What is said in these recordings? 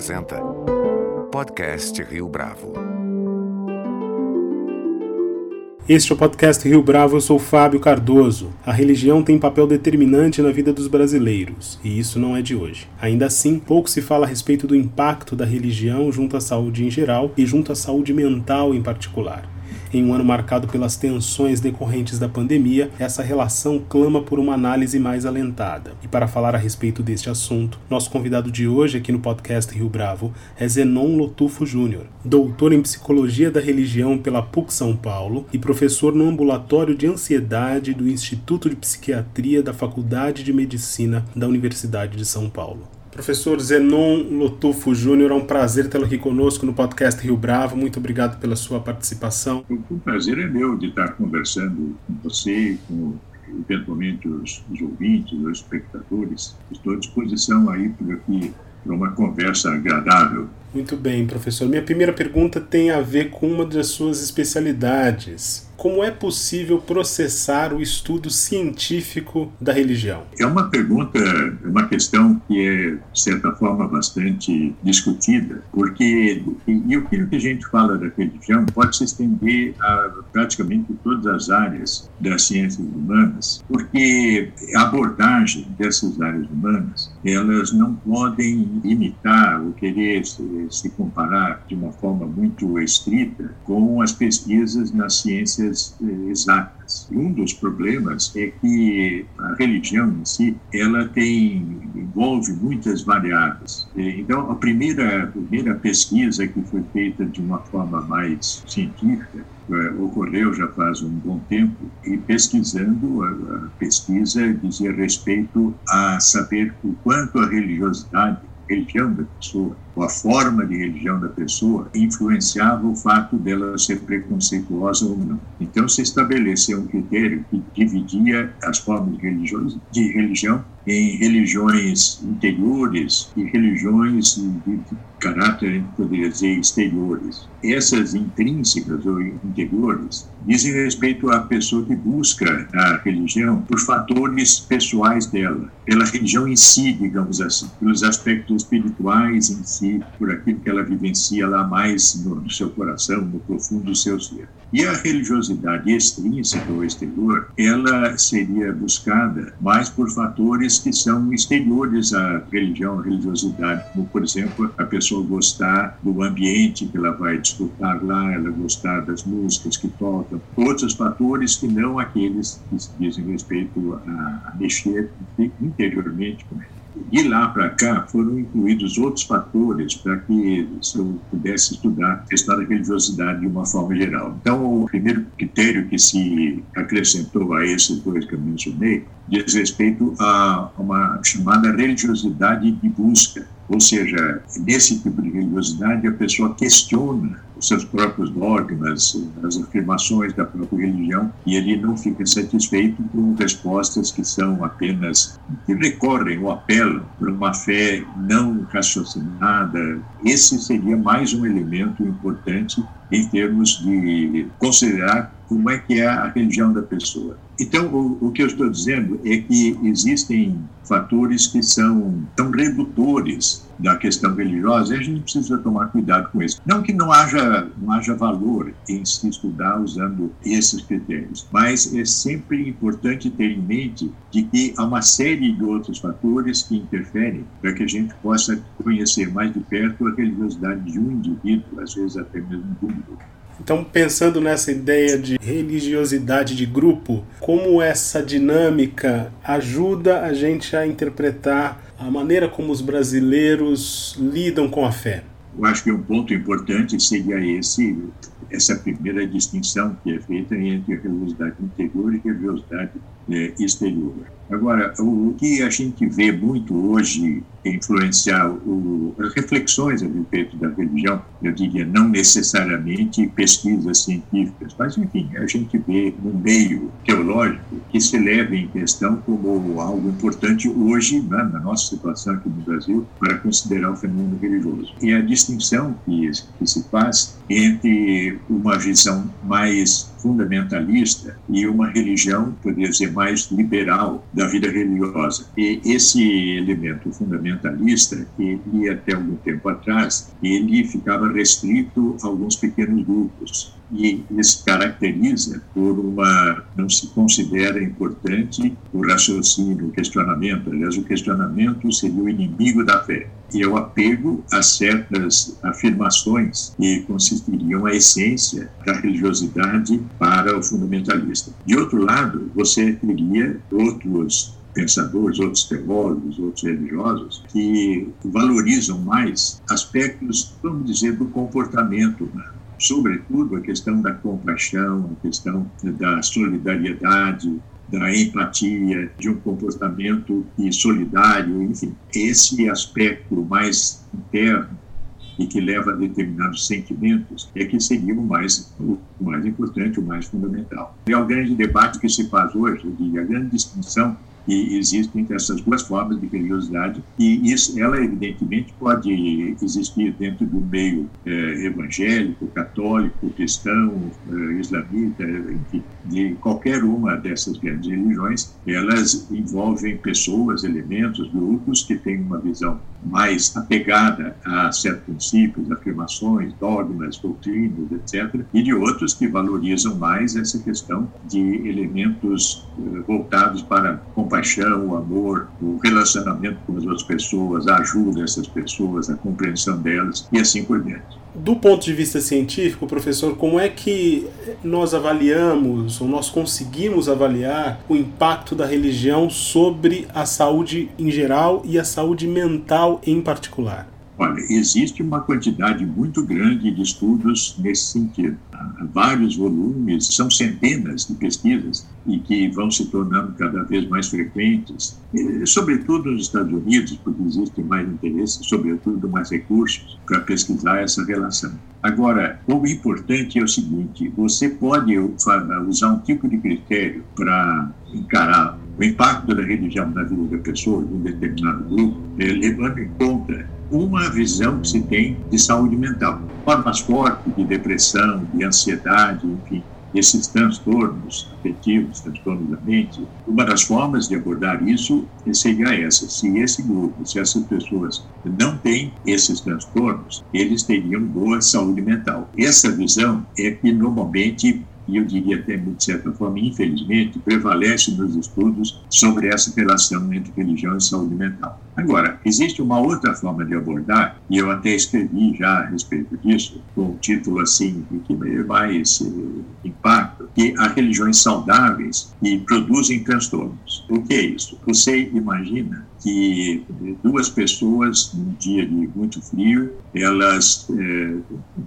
apresenta Podcast Rio Bravo. Este é o podcast Rio Bravo, eu sou Fábio Cardoso. A religião tem papel determinante na vida dos brasileiros, e isso não é de hoje. Ainda assim, pouco se fala a respeito do impacto da religião junto à saúde em geral e junto à saúde mental em particular. Em um ano marcado pelas tensões decorrentes da pandemia, essa relação clama por uma análise mais alentada. E para falar a respeito deste assunto, nosso convidado de hoje aqui no podcast Rio Bravo é Zenon Lotufo Júnior, doutor em psicologia da religião pela PUC São Paulo e professor no ambulatório de ansiedade do Instituto de Psiquiatria da Faculdade de Medicina da Universidade de São Paulo. Professor Zenon Lotufo Júnior, é um prazer tê-lo aqui conosco no podcast Rio Bravo. Muito obrigado pela sua participação. O prazer é meu de estar conversando com você, com eventualmente os, os ouvintes, os espectadores. Estou à disposição aí para uma conversa agradável. Muito bem, professor. Minha primeira pergunta tem a ver com uma das suas especialidades, como é possível processar o estudo científico da religião? É uma pergunta, é uma questão que é, de certa forma, bastante discutida, porque e aquilo que a gente fala da religião pode se estender a praticamente todas as áreas das ciências humanas, porque a abordagem dessas áreas humanas, elas não podem imitar ou querer se, comparar de uma forma muito estrita com as pesquisas nas ciências eh, exatas. Um dos problemas é que a religião em si, ela tem envolve muitas variáveis. Então, a primeira a primeira pesquisa que foi feita de uma forma mais científica eh, ocorreu já faz um bom tempo e pesquisando a, a pesquisa dizia respeito a saber o quanto a religiosidade religião da pessoa, ou a forma de religião da pessoa, influenciava o fato dela ser preconceituosa ou não. Então se estabeleceu um critério que dividia as formas de, de religião em religiões interiores e religiões de caráter, poderia dizer, exteriores. Essas intrínsecas ou interiores dizem respeito à pessoa que busca a religião por fatores pessoais dela, pela religião em si, digamos assim, pelos aspectos espirituais em si, por aquilo que ela vivencia lá mais no, no seu coração, no profundo do seu ser. E a religiosidade extrínseca ou exterior, ela seria buscada mais por fatores que são exteriores à religião, à religiosidade, como, por exemplo, a pessoa gostar do ambiente que ela vai desfrutar lá, ela gostar das músicas que tocam, outros fatores que não aqueles que dizem respeito a, a mexer interiormente com ela. De lá para cá foram incluídos outros fatores para que se eu pudesse estudar a da religiosidade de uma forma geral. Então, o primeiro critério que se acrescentou a esses dois que eu mencionei diz respeito a uma chamada religiosidade de busca. Ou seja, nesse tipo de religiosidade, a pessoa questiona os seus próprios dogmas, as afirmações da própria religião, e ele não fica satisfeito com respostas que são apenas, que recorrem ou apelam para uma fé não raciocinada. Esse seria mais um elemento importante em termos de considerar como é que é a religião da pessoa. Então, o, o, que eu estou dizendo é que existem fatores que são tão redutores da questão religiosa e a gente precisa tomar cuidado com isso. Não que não haja, não haja valor em se estudar usando esses critérios, mas é sempre importante ter em mente de que há uma série de outros fatores que interferem para que a gente possa conhecer mais de perto a religiosidade de um indivíduo, às vezes até mesmo de um grupo. Então, pensando nessa ideia de religiosidade de grupo, como essa dinâmica ajuda a gente a interpretar a maneira como os brasileiros lidam com a fé? Eu acho que um ponto importante seria esse, essa primeira distinção que é feita entre religiosidade interior e religiosidade é, exterior. Agora, o que a gente vê muito hoje influenciar o, as reflexões a respeito da religião, eu diria não necessariamente pesquisas científicas, mas enfim, a gente vê no meio teológico que se leva em questão como algo importante hoje, né, na nossa situação aqui no Brasil, para considerar o fenômeno religioso. E a distinção que, que se faz entre uma visão mais fundamentalista e uma religião, poderia dizer, mais liberal da vida religiosa. E esse elemento fundamentalista, ele até algum tempo atrás, ele ficava restrito a alguns pequenos grupos e se caracteriza por uma não se considera importante o raciocínio, o questionamento. Aliás, o questionamento seria o inimigo da fé e é o apego a certas afirmações que consistiriam a essência da religiosidade para o fundamentalista. De outro lado, você teria outros pensadores, outros teólogos, outros religiosos, que valorizam mais aspectos, vamos dizer, do comportamento humano sobretudo a questão da compaixão, a questão da solidariedade, da empatia, de um comportamento solidário, enfim, esse aspecto mais interno e que leva a determinados sentimentos é que seria o mais, o mais importante, o mais fundamental. É o grande debate que se faz hoje, e a grande distinção que existem essas duas formas de religiosidade e isso, ela evidentemente pode existir dentro do meio é, evangélico, católico, cristão, é, islamita, enfim, de qualquer uma dessas grandes religiões, elas envolvem pessoas, elementos, grupos que têm uma visão mais apegada a certos princípios, afirmações, dogmas, doutrinas, etc., e de outros que valorizam mais essa questão de elementos eh, voltados para compaixão, o amor, o relacionamento com as outras pessoas, a ajuda dessas pessoas, a compreensão delas e assim por diante. Do ponto de vista científico, professor, como é que nós avaliamos, ou nós conseguimos avaliar o impacto da religião sobre a saúde em geral e a saúde mental em particular? Olha, existe uma quantidade muito grande de estudos nesse sentido. Há vários volumes, são centenas de pesquisas e que vão se tornando cada vez mais frequentes, e, sobretudo nos Estados Unidos, porque existe mais interesse, sobretudo mais recursos para pesquisar essa relação. Agora, o importante é o seguinte: você pode usar um tipo de critério para encarar o impacto da religião na vida da pessoa, de um determinado grupo, levando em conta uma visão que se tem de saúde mental. Formas fortes de depressão, de ansiedade, enfim, esses transtornos afetivos, transtornos da mente, uma das formas de abordar isso seria essa. Se esse grupo, se essas pessoas não têm esses transtornos, eles teriam boa saúde mental. Essa visão é que normalmente e eu diria até de certa forma, infelizmente, prevalece nos estudos sobre essa relação entre religião e saúde mental. Agora, existe uma outra forma de abordar, e eu até escrevi já a respeito disso, com um título assim, que mais eh, impacto, que há religiões saudáveis e produzem transtornos. O que é isso? Você imagina que duas pessoas, num dia de muito frio, elas eh,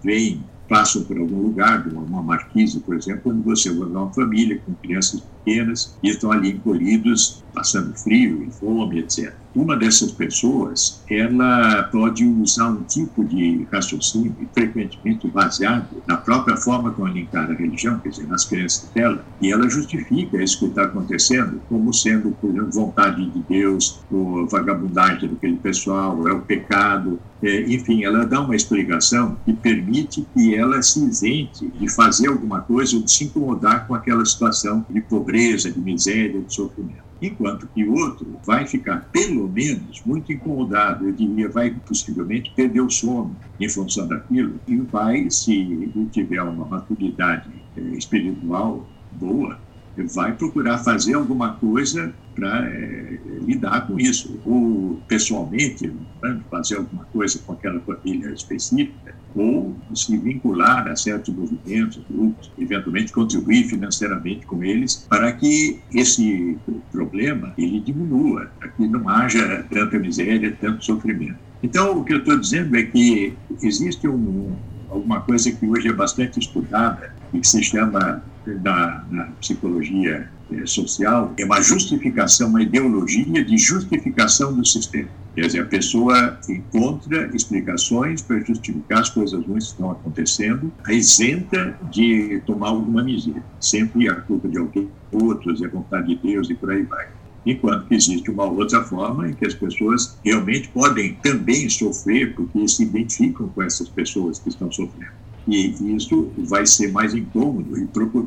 veem passam por algum lugar, uma marquise, por exemplo, onde você vai uma família com crianças pequenas e estão ali encolhidos, passando frio e fome, etc. Uma dessas pessoas, ela pode usar um tipo de raciocínio, frequentemente baseado na própria forma como ela encara a religião, quer dizer, nas crenças dela, e ela justifica isso que está acontecendo como sendo, por exemplo, vontade de Deus, ou vagabundagem daquele pessoal, é o pecado, é, enfim, ela dá uma explicação que permite que ela se isente de fazer alguma coisa ou de se incomodar com aquela situação de pobreza, de miséria, de sofrimento. Enquanto que o outro vai ficar, pelo menos, muito incomodado, eu diria, vai possivelmente perder o sono em função daquilo e vai, se tiver uma maturidade é, espiritual boa, vai procurar fazer alguma coisa para é, lidar com isso, ou pessoalmente, né, fazer alguma coisa com aquela família específica, ou se vincular a certos movimentos, grupos, eventualmente contribuir financeiramente com eles, para que esse problema ele diminua, para que não haja tanta miséria, tanto sofrimento. Então, o que eu estou dizendo é que existe um, alguma coisa que hoje é bastante estudada e que se chama da, na psicologia eh, social é uma justificação, uma ideologia de justificação do sistema. Quer dizer, a pessoa encontra explicações para justificar as coisas ruins que estão acontecendo, a isenta de tomar alguma medida. Sempre a culpa de alguém, outros, é vontade de Deus e por aí vai. Enquanto que existe uma outra forma em que as pessoas realmente podem também sofrer porque se identificam com essas pessoas que estão sofrendo. E isso vai ser mais incômodo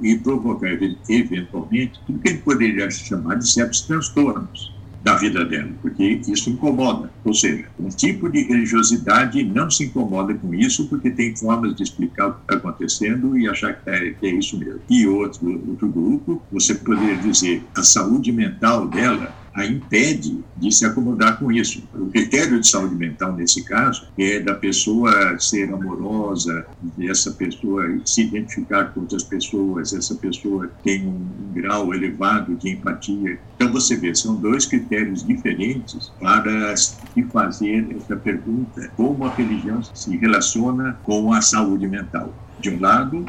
e, provocar, eventualmente, tudo que gente poderia chamar de certos transtornos da vida dela, porque isso incomoda. Ou seja, um tipo de religiosidade não se incomoda com isso porque tem formas de explicar o que está acontecendo e achar que é, que é isso mesmo. E outro, outro grupo, você poderia dizer, a saúde mental dela a impede de se acomodar com isso. O critério de saúde mental, nesse caso, é da pessoa ser amorosa, essa pessoa se identificar com outras pessoas, essa pessoa tem um, um grau elevado de empatia. Então, você vê, são dois critérios diferentes para se fazer essa pergunta: como a religião se relaciona com a saúde mental de um lado,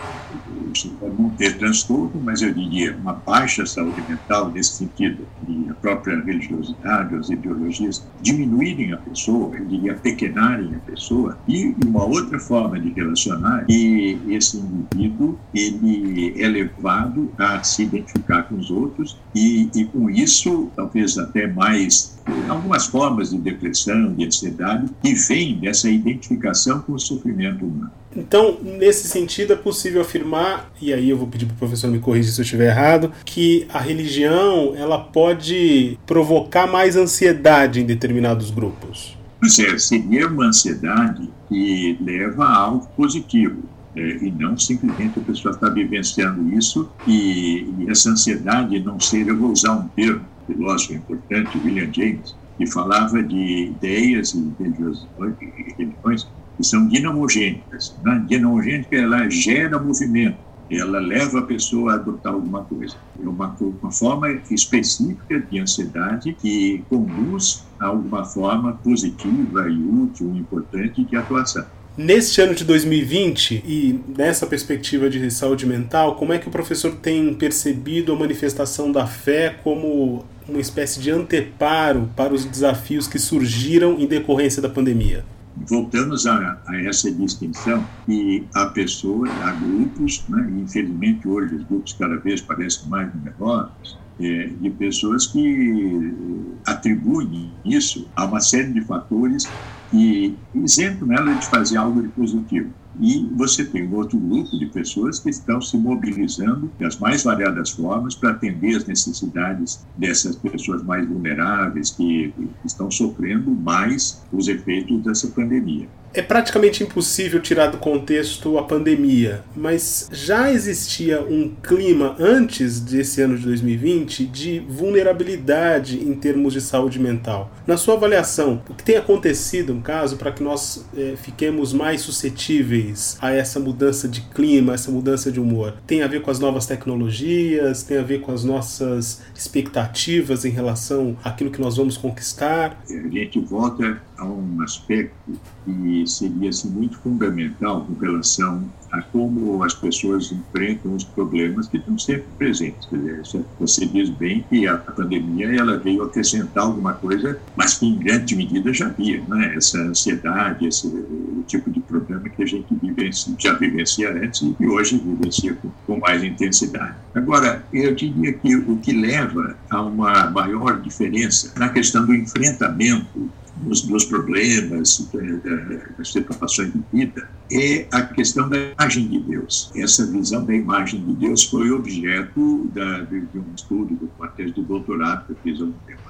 você pode não ter transtorno, mas eu diria uma baixa saúde mental, nesse sentido, e a própria religiosidade, as ideologias diminuírem a pessoa, eu diria pequenarem a pessoa, e uma outra forma de relacionar que esse indivíduo ele é levado a se identificar com os outros e, e com isso, talvez até mais algumas formas de depressão, de ansiedade, que vêm dessa identificação com o sofrimento humano. Então, nesse sentido, é possível afirmar, e aí eu vou pedir para o professor me corrigir se eu estiver errado, que a religião ela pode provocar mais ansiedade em determinados grupos. Pois é, seria uma ansiedade que leva a algo positivo. É, e não simplesmente a pessoa está vivenciando isso e, e essa ansiedade não ser, eu vou usar um termo, filósofo importante, William James, que falava de ideias e religiões que são dinamogênicas. Né? Dinamogênica, ela gera movimento, ela leva a pessoa a adotar alguma coisa. É uma, uma forma específica de ansiedade que conduz a alguma forma positiva e útil, importante de atuação. Neste ano de 2020 e nessa perspectiva de saúde mental, como é que o professor tem percebido a manifestação da fé como uma espécie de anteparo para os desafios que surgiram em decorrência da pandemia? Voltamos a, a, essa distinção e há pessoas, há grupos, né, infelizmente hoje os grupos cada vez parecem mais numerosos, é, de pessoas que atribuem isso a uma série de fatores que isentam ela de fazer algo de positivo. E você tem outro grupo de pessoas que estão se mobilizando das mais variadas formas para atender as necessidades dessas pessoas mais vulneráveis que estão sofrendo mais os efeitos dessa pandemia. É praticamente impossível tirar do contexto a pandemia, mas já existia um clima antes desse ano de 2020 de vulnerabilidade em termos de saúde mental. Na sua avaliação, o que tem acontecido, no caso, para que nós é, fiquemos mais suscetíveis a essa mudança de clima, essa mudança de humor? Tem a ver com as novas tecnologias? Tem a ver com as nossas expectativas em relação àquilo que nós vamos conquistar? A gente volta a um aspecto que seria assim, muito fundamental com relação a como as pessoas enfrentam os problemas que estão sempre presentes. Dizer, você diz bem que a pandemia ela veio acrescentar alguma coisa, mas que em grande medida já havia, né? essa ansiedade, esse tipo de problema que a gente vivencia, já vivencia antes e hoje vivencia com, com mais intensidade. Agora, eu diria que o que leva a uma maior diferença na questão do enfrentamento dos, dos problemas, das situações de vida, é a questão da imagem de Deus. Essa visão da imagem de Deus foi objeto da, de, de, um estudo, de uma tese de doutorado que eu fiz há um tempo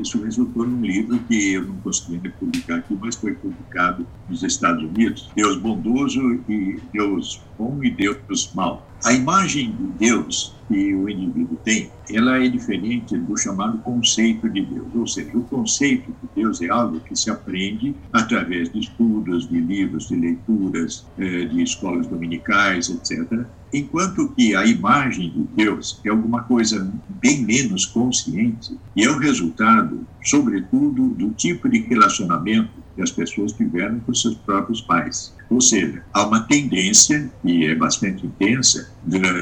isso resultou num livro que eu não consegui publicar aqui, mas foi publicado nos Estados Unidos, Deus bondoso e Deus bom e Deus mau. A imagem de Deus que o indivíduo tem, ela é diferente do chamado conceito de Deus. Ou seja, o conceito de Deus é algo que se aprende através de estudos, de livros, de leituras, eh, de escolas dominicais, etc. Enquanto que a imagem de Deus é alguma coisa bem menos consciente e é o resultado, sobretudo, do tipo de relacionamento que as pessoas tiveram com seus próprios pais. Ou seja, há uma tendência, e é bastante intensa,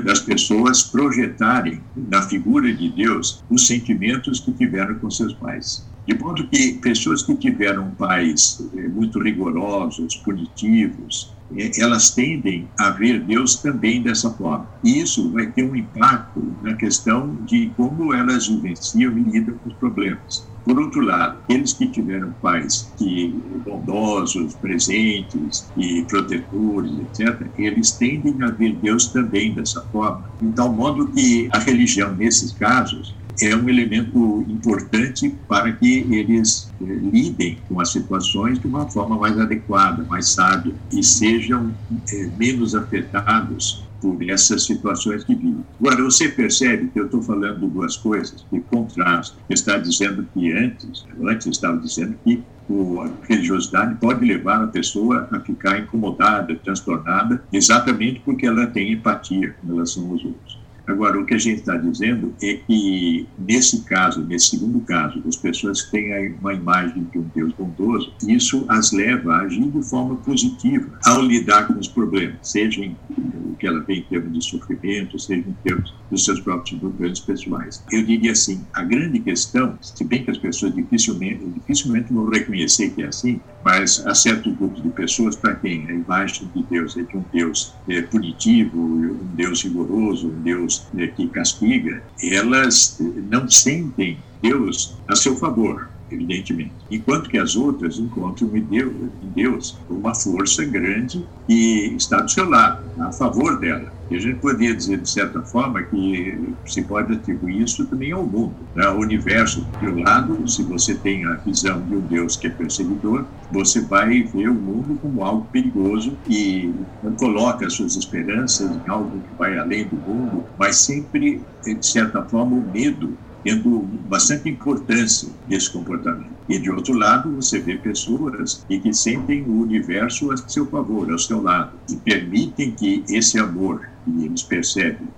das pessoas projetarem na figura de Deus os sentimentos que tiveram com seus pais. De modo que pessoas que tiveram pais eh, muito rigorosos, punitivos, eh, elas tendem a ver Deus também dessa forma. E isso vai ter um impacto na questão de como elas vivenciam e lidam com os problemas. Por outro lado, aqueles que tiveram pais que bondosos, presentes e protetores, etc., eles tendem a ver Deus também dessa forma, de tal modo que a religião, nesses casos, é um elemento importante para que eles eh, lidem com as situações de uma forma mais adequada, mais sábia e sejam eh, menos afetados por essas situações que vivem. Agora, você percebe que eu estou falando duas coisas que contrastam. Está dizendo que antes, antes estava dizendo que a religiosidade pode levar a pessoa a ficar incomodada, transtornada, exatamente porque ela tem empatia com relação aos outros. Agora, o que a gente está dizendo é que, nesse caso, nesse segundo caso, das pessoas que têm uma imagem de um Deus bondoso, isso as leva a agir de forma positiva ao lidar com os problemas, seja em o que ela tem em termos de sofrimento, seja em termos dos seus próprios problemas pessoais. Eu diria assim, a grande questão, se bem que as pessoas dificilmente, dificilmente vão reconhecer que é assim, mas há certos grupos de pessoas para quem a imagem de Deus é de um Deus é, punitivo, um Deus rigoroso, um Deus é, que castiga, elas não sentem Deus a seu favor evidentemente. Enquanto que as outras encontram em Deus, Deus uma força grande que está do seu lado, a favor dela. E a gente poderia dizer, de certa forma, que se pode atribuir isso também ao mundo. Né? O universo, de um lado, se você tem a visão de um Deus que é perseguidor, você vai ver o mundo como algo perigoso e coloca suas esperanças em algo que vai além do mundo, mas sempre, de certa forma, o medo tendo bastante importância nesse comportamento. E, de outro lado, você vê pessoas que sentem o universo a seu favor, ao seu lado, e permitem que esse amor que eles percebem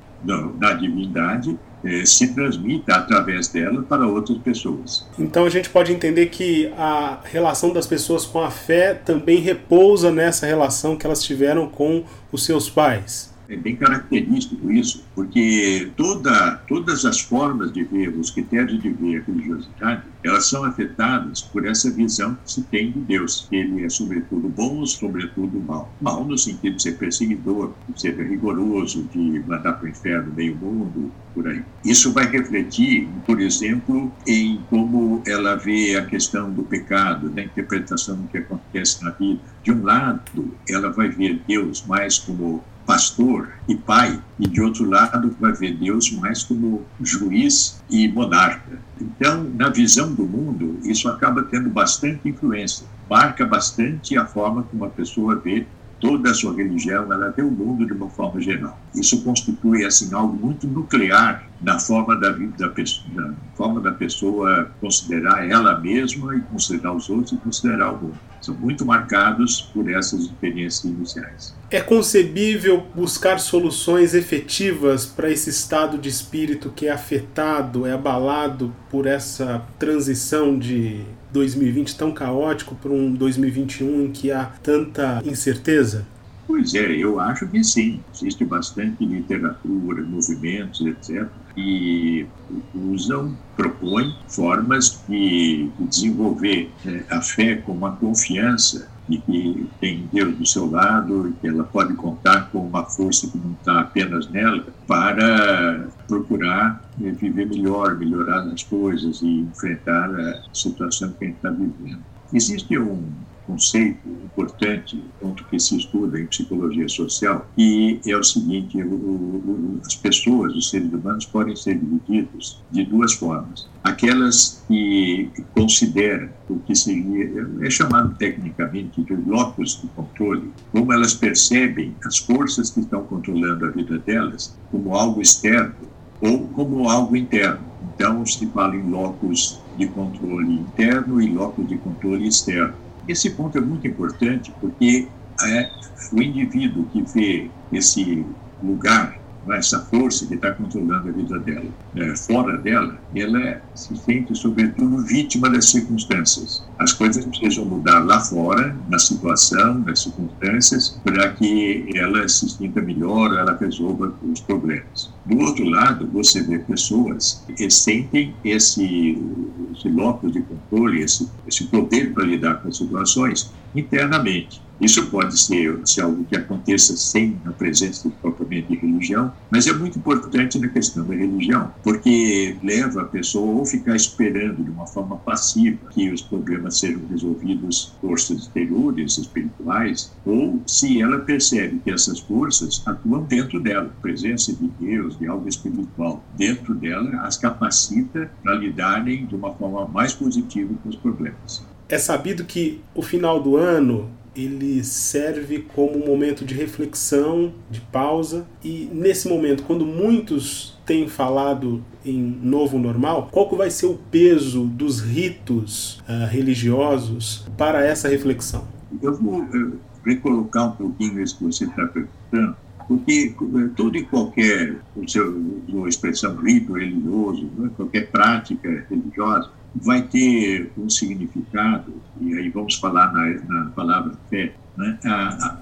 na divindade eh, se transmita através dela para outras pessoas. Então a gente pode entender que a relação das pessoas com a fé também repousa nessa relação que elas tiveram com os seus pais. É bem característico isso, porque toda, todas as formas de ver, os critérios de ver a religiosidade, elas são afetadas por essa visão que se tem de Deus, que ele é sobretudo bom ou sobretudo mal. Mal no sentido de ser perseguidor, de ser rigoroso, de mandar para o inferno meio mundo, por aí. Isso vai refletir, por exemplo, em como ela vê a questão do pecado, da interpretação do que acontece na vida. De um lado, ela vai ver Deus mais como pastor e pai, e de outro lado vai ver Deus mais como juiz e monarca. Então, na visão do mundo, isso acaba tendo bastante influência, marca bastante a forma como a pessoa vê toda a sua religião, ela vê o mundo de uma forma geral. Isso constitui assim algo muito nuclear na forma da vida da pessoa, na forma da pessoa considerar ela mesma e considerar os outros e considerar o mundo. São muito marcados por essas experiências iniciais. É concebível buscar soluções efetivas para esse estado de espírito que é afetado, é abalado por essa transição de 2020 tão caótico para um 2021 em que há tanta incerteza? Pois é, eu acho que sim. Existe bastante literatura, movimentos, etc., que usam, propõem formas de desenvolver é, a fé com uma confiança de que tem Deus do seu lado e que ela pode contar com uma força que não está apenas nela para procurar é, viver melhor, melhorar as coisas e enfrentar a situação que a gente está vivendo. Existe um conceito importante, ponto que se estuda em psicologia social, e é o seguinte: o, o, as pessoas, os seres humanos, podem ser divididos de duas formas. Aquelas que consideram o que seria, é chamado tecnicamente de locus de controle, como elas percebem as forças que estão controlando a vida delas como algo externo ou como algo interno. Então, se fala em locus de controle interno e locus de controle externo. Esse ponto é muito importante porque é o indivíduo que vê esse lugar, essa força que está controlando a vida dela, é, fora dela, ela se sente, sobretudo, vítima das circunstâncias. As coisas precisam mudar lá fora, na situação, nas circunstâncias, para que ela se sinta melhor, ela resolva os problemas. Do outro lado, você vê pessoas que sentem esse, esse locus de controle, esse, esse poder para lidar com as situações internamente. Isso pode ser, ser algo que aconteça sem a presença propriamente de religião, mas é muito importante na questão da religião, porque leva a pessoa ou ficar esperando de uma forma passiva que os problemas sejam resolvidos forças exteriores, espirituais, ou se ela percebe que essas forças atuam dentro dela, presença de Deus, de algo espiritual dentro dela, as capacita para lidarem de uma forma mais positiva com os problemas. É sabido que o final do ano ele serve como um momento de reflexão, de pausa, e nesse momento, quando muitos têm falado em novo normal, qual que vai ser o peso dos ritos uh, religiosos para essa reflexão? Eu vou uh, recolocar um pouquinho isso que você está perguntando, porque eh, todo e qualquer, uma expressão rito religioso, né, qualquer prática religiosa, vai ter um significado, e aí vamos falar na, na palavra fé. Né?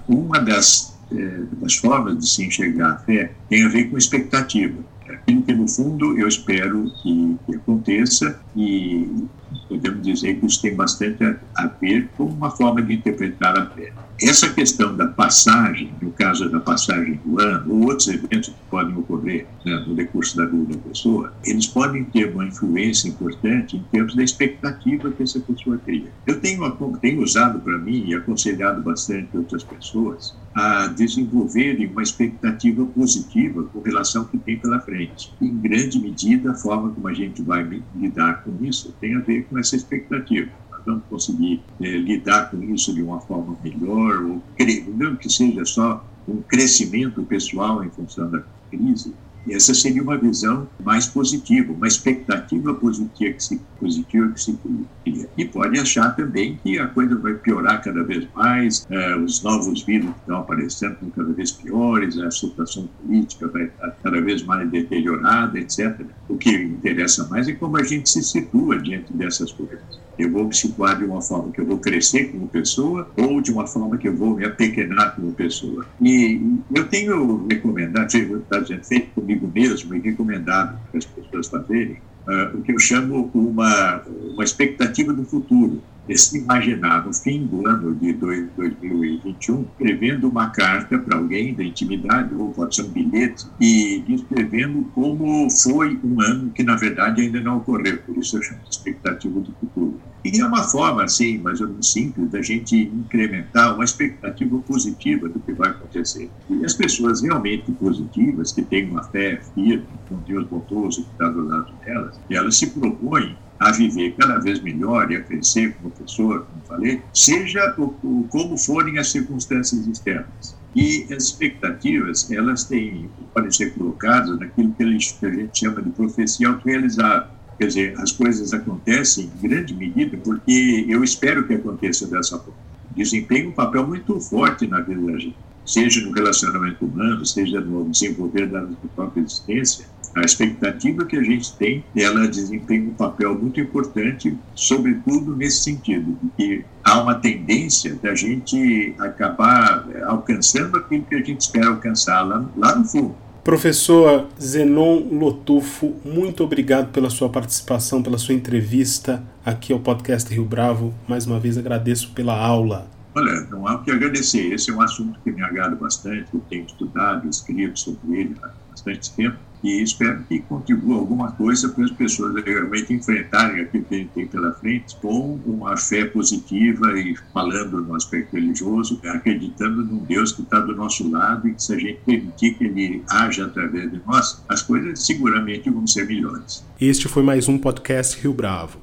uma das, é, das formas de se enxergar a fé tem a ver com expectativa. Aquilo que, no fundo, eu espero que, que aconteça e podemos dizer que isso tem bastante a, a ver com uma forma de interpretar a fé. Essa questão da passagem, no caso da passagem do ano, ou outros eventos que podem ocorrer né, no decurso da vida da pessoa, eles podem ter uma influência importante em termos da expectativa que essa pessoa cria. Eu tenho, tenho usado para mim e aconselhado bastante outras pessoas a desenvolverem uma expectativa positiva com relação ao que tem pela frente. Em grande medida, a forma como a gente vai lidar com isso tem a ver com essa expectativa vamos conseguir é, lidar com isso de uma forma melhor, ou mesmo que seja só um crescimento pessoal em função da crise, essa seria uma visão mais positiva, uma expectativa positiva que se, positiva que se cria. E pode achar também que a coisa vai piorar cada vez mais, eh, os novos vírus que estão aparecendo são cada vez piores, a situação política vai estar cada vez mais deteriorada, etc. O que interessa mais é como a gente se situa diante dessas coisas. Eu vou me situar de uma forma que eu vou crescer como pessoa ou de uma forma que eu vou me apequenar como pessoa. E eu tenho recomendado, está feito comigo mesmo e recomendado para as pessoas fazerem, uh, o que eu chamo uma, uma expectativa do futuro se imaginar no fim do ano de 2021 escrevendo uma carta para alguém da intimidade, ou pode ser um bilhete, e descrevendo como foi um ano que, na verdade, ainda não ocorreu. Por isso eu chamo de expectativa do futuro. E é uma forma, assim, mais ou menos simples, da gente incrementar uma expectativa positiva do que vai acontecer. E as pessoas realmente positivas, que têm uma fé firme, com Deus bondoso que está do lado delas, elas se propõem a viver cada vez melhor e a crescer como pessoa, como falei, seja o, o, como forem as circunstâncias externas. E as expectativas, elas têm, podem ser colocadas naquilo que a gente chama de profecia autorrealizável. Quer dizer, as coisas acontecem em grande medida porque eu espero que aconteça dessa forma. Desempenha um papel muito forte na vida da gente, seja no relacionamento humano, seja no desenvolver da nossa própria existência, a expectativa que a gente tem, ela desempenha um papel muito importante, sobretudo nesse sentido, que há uma tendência da gente acabar alcançando aquilo que a gente espera alcançar lá, lá no fundo. Professor Zenon Lotufo, muito obrigado pela sua participação, pela sua entrevista aqui ao podcast Rio Bravo. Mais uma vez agradeço pela aula. Olha, não há o que agradecer. Esse é um assunto que me agrada bastante, eu tenho estudado, escrito sobre ele há bastante tempo e espero que contribua alguma coisa para as pessoas realmente enfrentarem aquilo que a gente tem pela frente com uma fé positiva e falando no aspecto religioso, acreditando num Deus que está do nosso lado e que se a gente permitir que Ele haja através de nós, as coisas seguramente vão ser melhores. Este foi mais um podcast Rio Bravo.